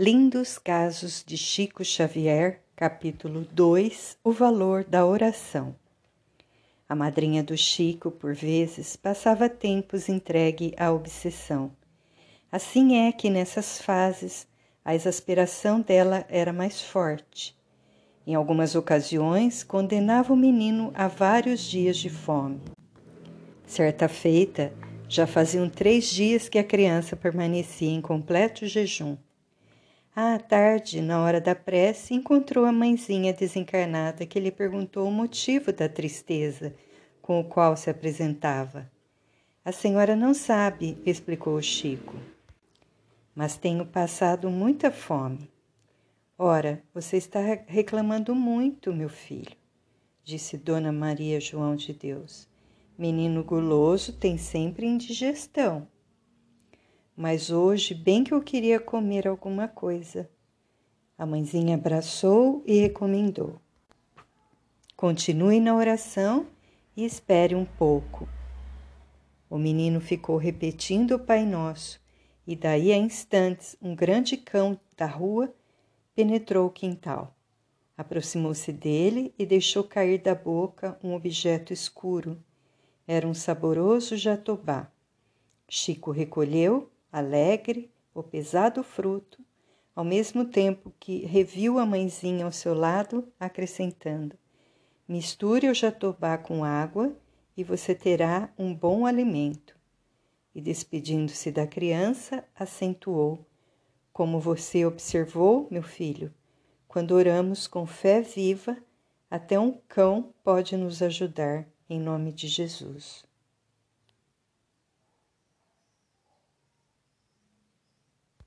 Lindos Casos de Chico Xavier, capítulo 2 O valor da oração. A madrinha do Chico, por vezes, passava tempos entregue à obsessão. Assim é que nessas fases a exasperação dela era mais forte. Em algumas ocasiões, condenava o menino a vários dias de fome. Certa feita, já faziam três dias que a criança permanecia em completo jejum. À tarde, na hora da prece, encontrou a mãezinha desencarnada que lhe perguntou o motivo da tristeza com o qual se apresentava. A senhora não sabe, explicou o Chico, mas tenho passado muita fome. Ora, você está reclamando muito, meu filho, disse Dona Maria João de Deus. Menino guloso tem sempre indigestão mas hoje bem que eu queria comer alguma coisa. A mãezinha abraçou e recomendou: Continue na oração e espere um pouco. O menino ficou repetindo o Pai Nosso, e daí a instantes um grande cão da rua penetrou o quintal. Aproximou-se dele e deixou cair da boca um objeto escuro. Era um saboroso jatobá. Chico recolheu alegre, o pesado fruto, ao mesmo tempo que reviu a mãezinha ao seu lado, acrescentando: Misture o jatobá com água e você terá um bom alimento. E despedindo-se da criança, acentuou: Como você observou, meu filho, quando oramos com fé viva, até um cão pode nos ajudar, em nome de Jesus.